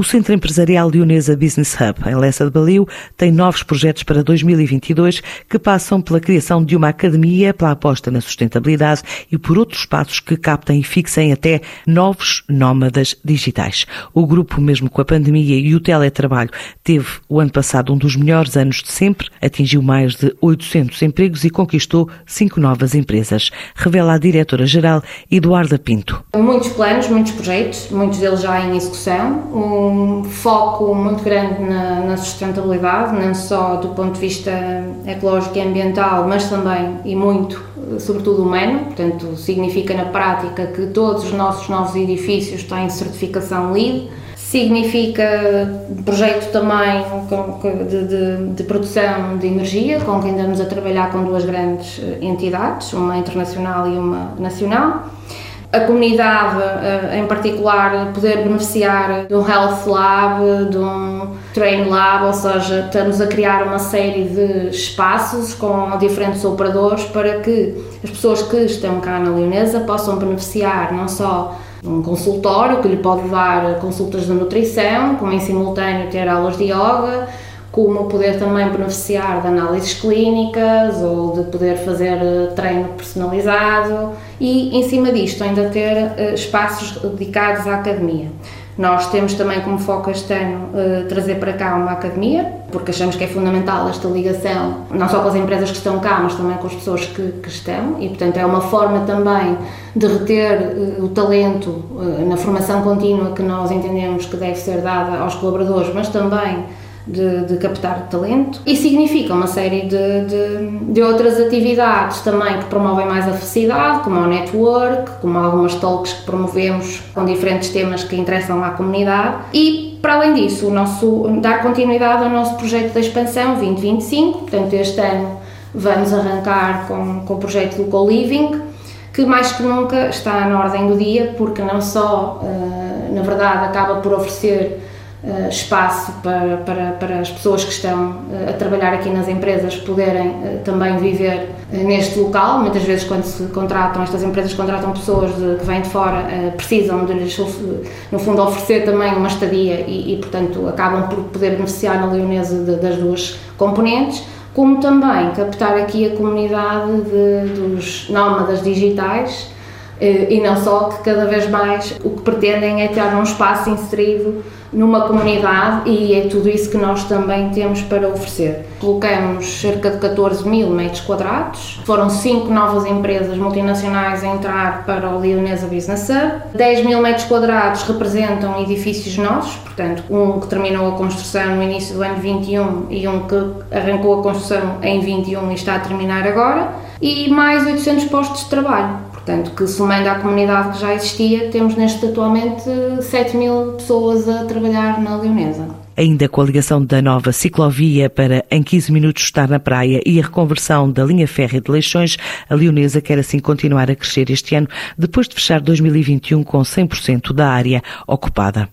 O Centro Empresarial Leonesa Business Hub, em Lessa de Baliu, tem novos projetos para 2022 que passam pela criação de uma academia, pela aposta na sustentabilidade e por outros passos que captem e fixem até novos nómadas digitais. O grupo, mesmo com a pandemia e o teletrabalho, teve o ano passado um dos melhores anos de sempre, atingiu mais de 800 empregos e conquistou cinco novas empresas. Revela a diretora-geral Eduarda Pinto. Muitos planos, muitos projetos, muitos deles já em execução. Um um foco muito grande na, na, sustentabilidade, não só do ponto de vista ecológico e ambiental, mas também e muito, sobretudo humano. Portanto, significa na prática que todos os nossos novos edifícios têm certificação LEED. Significa projeto também de, de, de, produção de energia, com quem andamos a trabalhar com duas grandes entidades, uma internacional e uma nacional a comunidade, eh, em particular, poder beneficiar de um Health Lab, de um Train Lab, ou seja, estamos a criar uma série de espaços com diferentes operadores para que as pessoas que estão cá na Leonesa possam beneficiar não só de um consultório que lhe pode dar consultas de nutrição, como em simultâneo ter aulas de yoga, como poder também beneficiar de análises clínicas ou de poder fazer eh, treino personalizado e, em cima disto, ainda ter uh, espaços dedicados à academia. Nós temos também como foco este ano uh, trazer para cá uma academia, porque achamos que é fundamental esta ligação, não só com as empresas que estão cá, mas também com as pessoas que, que estão, e portanto é uma forma também de reter o talento na formação contínua que nós entendemos que deve ser dada aos colaboradores, mas também de, de, captar talento e significa uma série de, de, de, outras atividades também que promovem mais a felicidade, como o network, como algumas talks que promovemos com diferentes temas que interessam à comunidade. E para além disso, o nosso, dar continuidade ao nosso projeto de expansão 2025, portanto este ano vamos arrancar com, com o projeto do co-living que mais que nunca está na ordem do dia porque não só, uh, na verdade, acaba por oferecer uh, espaço para, para, para as pessoas que estão uh, a trabalhar aqui nas empresas poderem uh, também viver neste local. Muitas vezes, quando se contratam, estas empresas contratam pessoas de, que vêm de fora, precisam de lhes, no fundo, oferecer também uma estadia e, e portanto, acabam por poder beneficiar na Leonesa de, das duas componentes como também captar aqui a comunidade de, dos nómadas digitais e não só que cada vez mais o que pretendem é ter um espaço inserido numa comunidade e é tudo isso que nós também temos para oferecer. Colocamos cerca de 14 mil metros quadrados, foram cinco novas empresas multinacionais a entrar para o Leonesa Business Hub, 10 mil metros quadrados representam edifícios nossos, portanto um que terminou a construção no início do ano 21 e um que arrancou a construção em 21 e está a terminar agora, e mais 800 postos de trabalho. Portanto, que somando à comunidade que já existia, temos neste atualmente 7 mil pessoas a trabalhar na Leonesa. Ainda com a ligação da nova ciclovia para em 15 minutos estar na praia e a reconversão da linha férrea de Leixões, a Leonesa quer assim continuar a crescer este ano, depois de fechar 2021 com 100% da área ocupada.